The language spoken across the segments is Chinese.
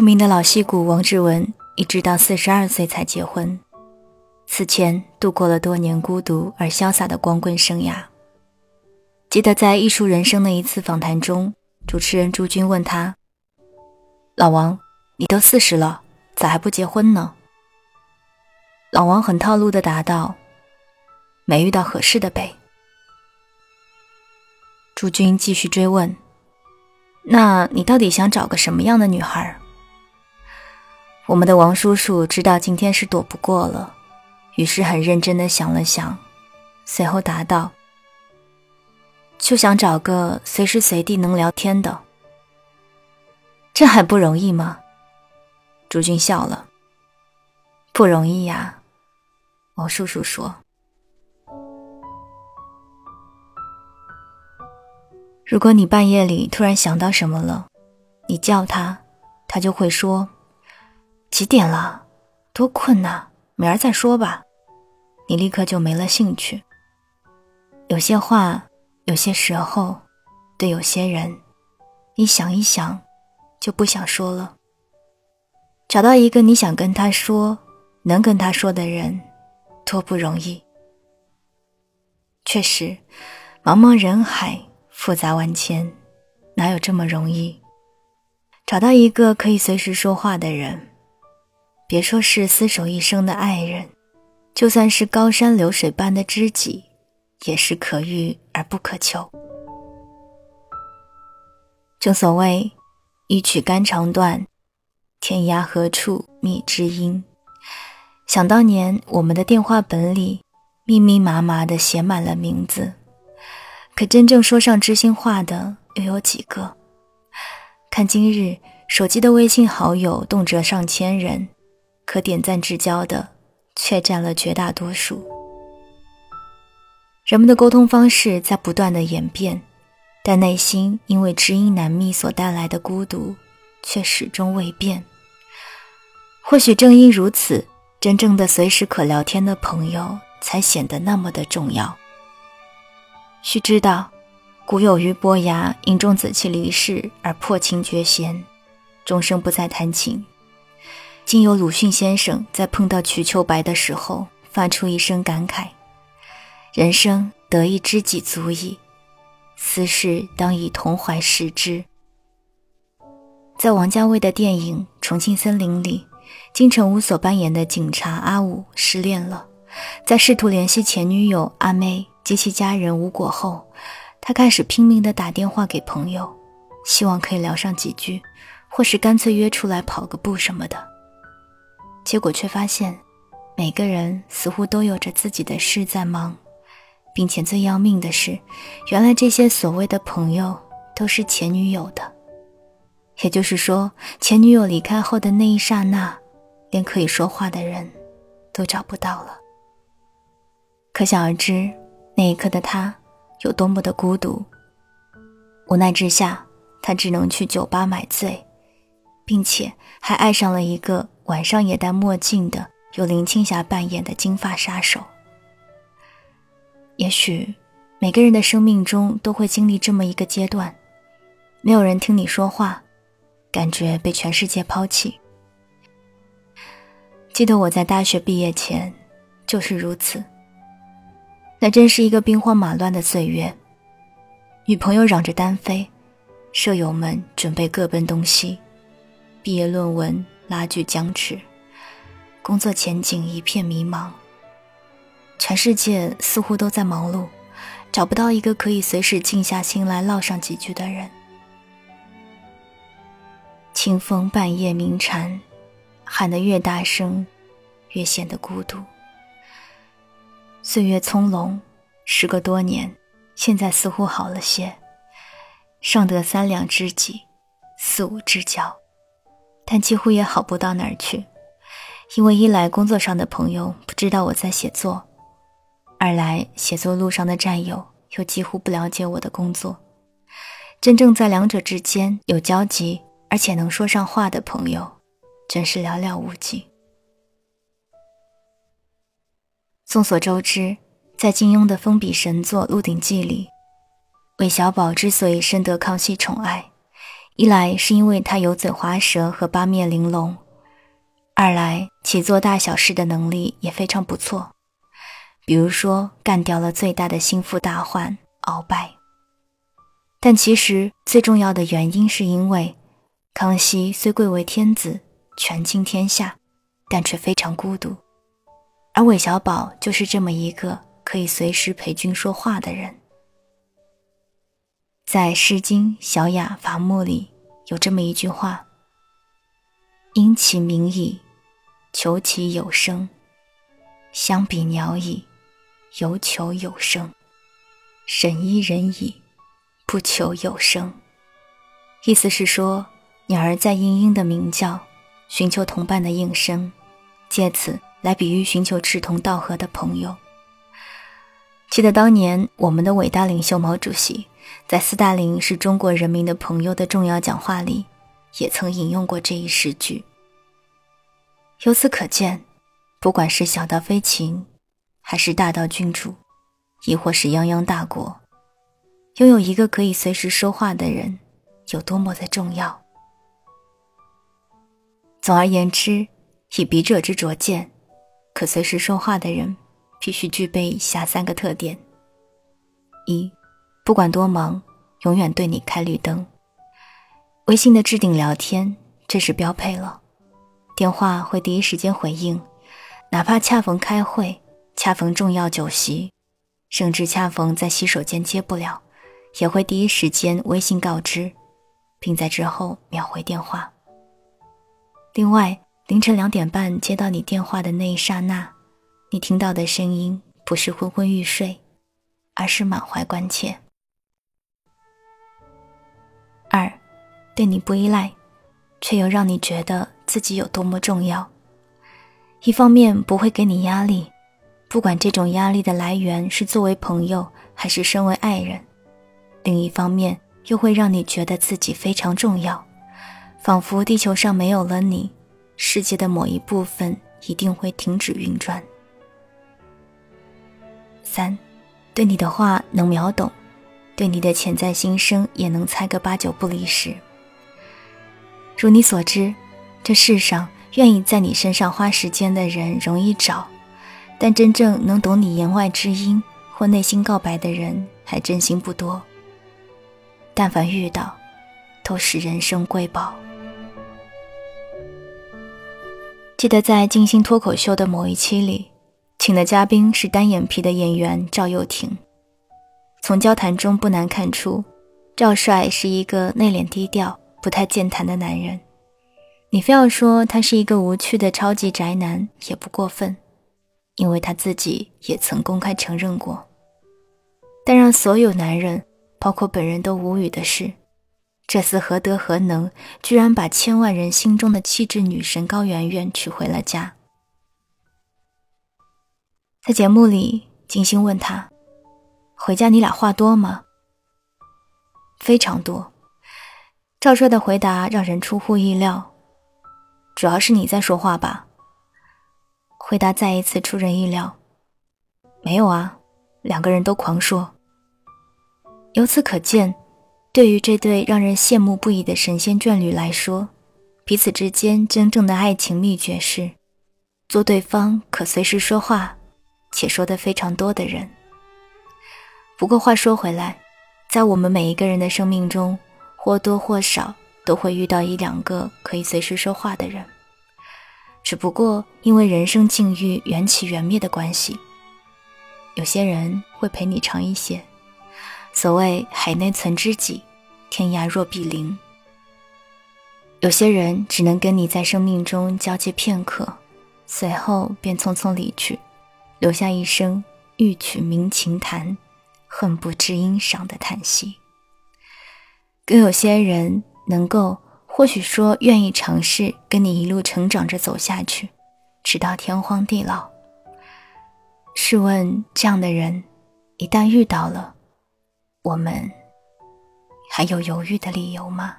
著名的老戏骨王志文一直到四十二岁才结婚，此前度过了多年孤独而潇洒的光棍生涯。记得在《艺术人生》的一次访谈中，主持人朱军问他：“老王，你都四十了，咋还不结婚呢？”老王很套路的答道：“没遇到合适的呗。”朱军继续追问：“那你到底想找个什么样的女孩？”我们的王叔叔知道今天是躲不过了，于是很认真的想了想，随后答道：“就想找个随时随地能聊天的。这还不容易吗？”朱军笑了：“不容易呀。”王叔叔说：“如果你半夜里突然想到什么了，你叫他，他就会说。”几点了？多困呐！明儿再说吧。你立刻就没了兴趣。有些话，有些时候，对有些人，你想一想，就不想说了。找到一个你想跟他说、能跟他说的人，多不容易。确实，茫茫人海，复杂万千，哪有这么容易？找到一个可以随时说话的人。别说是厮守一生的爱人，就算是高山流水般的知己，也是可遇而不可求。正所谓“一曲肝肠断，天涯何处觅知音”。想当年，我们的电话本里密密麻麻的写满了名字，可真正说上知心话的又有几个？看今日手机的微信好友，动辄上千人。可点赞之交的，却占了绝大多数。人们的沟通方式在不断的演变，但内心因为知音难觅所带来的孤独，却始终未变。或许正因如此，真正的随时可聊天的朋友，才显得那么的重要。须知道，古有俞伯牙因钟子期离世而破琴绝弦，终生不再弹琴。竟有鲁迅先生在碰到瞿秋白的时候，发出一声感慨：“人生得一知己足矣，斯事当以同怀视之。”在王家卫的电影《重庆森林》里，金城武所扮演的警察阿武失恋了，在试图联系前女友阿妹及其家人无果后，他开始拼命地打电话给朋友，希望可以聊上几句，或是干脆约出来跑个步什么的。结果却发现，每个人似乎都有着自己的事在忙，并且最要命的是，原来这些所谓的朋友都是前女友的。也就是说，前女友离开后的那一刹那，连可以说话的人都找不到了。可想而知，那一刻的他有多么的孤独。无奈之下，他只能去酒吧买醉，并且还爱上了一个。晚上也戴墨镜的，由林青霞扮演的金发杀手。也许每个人的生命中都会经历这么一个阶段，没有人听你说话，感觉被全世界抛弃。记得我在大学毕业前就是如此。那真是一个兵荒马乱的岁月，女朋友嚷着单飞，舍友们准备各奔东西，毕业论文。拉锯僵持，工作前景一片迷茫。全世界似乎都在忙碌，找不到一个可以随时静下心来唠上几句的人。清风半夜鸣蝉，喊得越大声，越显得孤独。岁月葱茏，时隔多年，现在似乎好了些，尚得三两知己，四五知交。但几乎也好不到哪儿去，因为一来工作上的朋友不知道我在写作，二来写作路上的战友又几乎不了解我的工作。真正在两者之间有交集而且能说上话的朋友，真是寥寥无几。众所周知，在金庸的封笔神作《鹿鼎记》里，韦小宝之所以深得康熙宠爱。一来是因为他油嘴滑舌和八面玲珑，二来其做大小事的能力也非常不错。比如说，干掉了最大的心腹大患鳌拜。但其实最重要的原因是因为，康熙虽贵为天子，权倾天下，但却非常孤独，而韦小宝就是这么一个可以随时陪君说话的人。在《诗经·小雅·伐木》里有这么一句话：“因其鸣矣，求其有声；相比鸟矣，犹求有声。审伊人矣，不求有声。”意思是说，鸟儿在嘤嘤的鸣叫，寻求同伴的应声，借此来比喻寻求志同道合的朋友。记得当年我们的伟大领袖毛主席。在斯大林是中国人民的朋友的重要讲话里，也曾引用过这一诗句。由此可见，不管是小到飞禽，还是大到君主，亦或是泱泱大国，拥有一个可以随时说话的人，有多么的重要。总而言之，以笔者之拙见，可随时说话的人，必须具备以下三个特点：一。不管多忙，永远对你开绿灯。微信的置顶聊天，这是标配了。电话会第一时间回应，哪怕恰逢开会，恰逢重要酒席，甚至恰逢在洗手间接不了，也会第一时间微信告知，并在之后秒回电话。另外，凌晨两点半接到你电话的那一刹那，你听到的声音不是昏昏欲睡，而是满怀关切。二，对你不依赖，却又让你觉得自己有多么重要。一方面不会给你压力，不管这种压力的来源是作为朋友还是身为爱人；另一方面又会让你觉得自己非常重要，仿佛地球上没有了你，世界的某一部分一定会停止运转。三，对你的话能秒懂。对你的潜在心声也能猜个八九不离十。如你所知，这世上愿意在你身上花时间的人容易找，但真正能懂你言外之音或内心告白的人还真心不多。但凡遇到，都是人生瑰宝。记得在《金星脱口秀》的某一期里，请的嘉宾是单眼皮的演员赵又廷。从交谈中不难看出，赵帅是一个内敛低调、不太健谈的男人。你非要说他是一个无趣的超级宅男，也不过分，因为他自己也曾公开承认过。但让所有男人，包括本人都无语的是，这厮何德何能，居然把千万人心中的气质女神高圆圆娶回了家。在节目里，金星问他。回家你俩话多吗？非常多。赵帅的回答让人出乎意料，主要是你在说话吧？回答再一次出人意料，没有啊，两个人都狂说。由此可见，对于这对让人羡慕不已的神仙眷侣来说，彼此之间真正的爱情秘诀是，做对方可随时说话，且说的非常多的人。不过话说回来，在我们每一个人的生命中，或多或少都会遇到一两个可以随时说话的人。只不过因为人生境遇缘起缘灭的关系，有些人会陪你长一些。所谓海内存知己，天涯若比邻。有些人只能跟你在生命中交接片刻，随后便匆匆离去，留下一声欲取鸣琴弹。恨不知音赏的叹息。更有些人能够，或许说愿意尝试跟你一路成长着走下去，直到天荒地老。试问这样的人，一旦遇到了，我们还有犹豫的理由吗？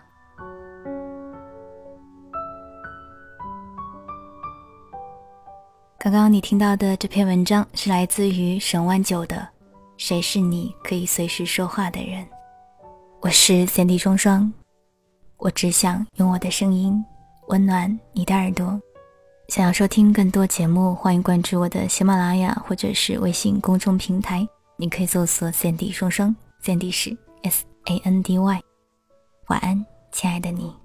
刚刚你听到的这篇文章是来自于沈万九的。谁是你可以随时说话的人？我是三 D 双双，我只想用我的声音温暖你的耳朵。想要收听更多节目，欢迎关注我的喜马拉雅或者是微信公众平台。你可以搜索 “Sandy 双双 ”，Sandy 是 S A N D Y。晚安，亲爱的你。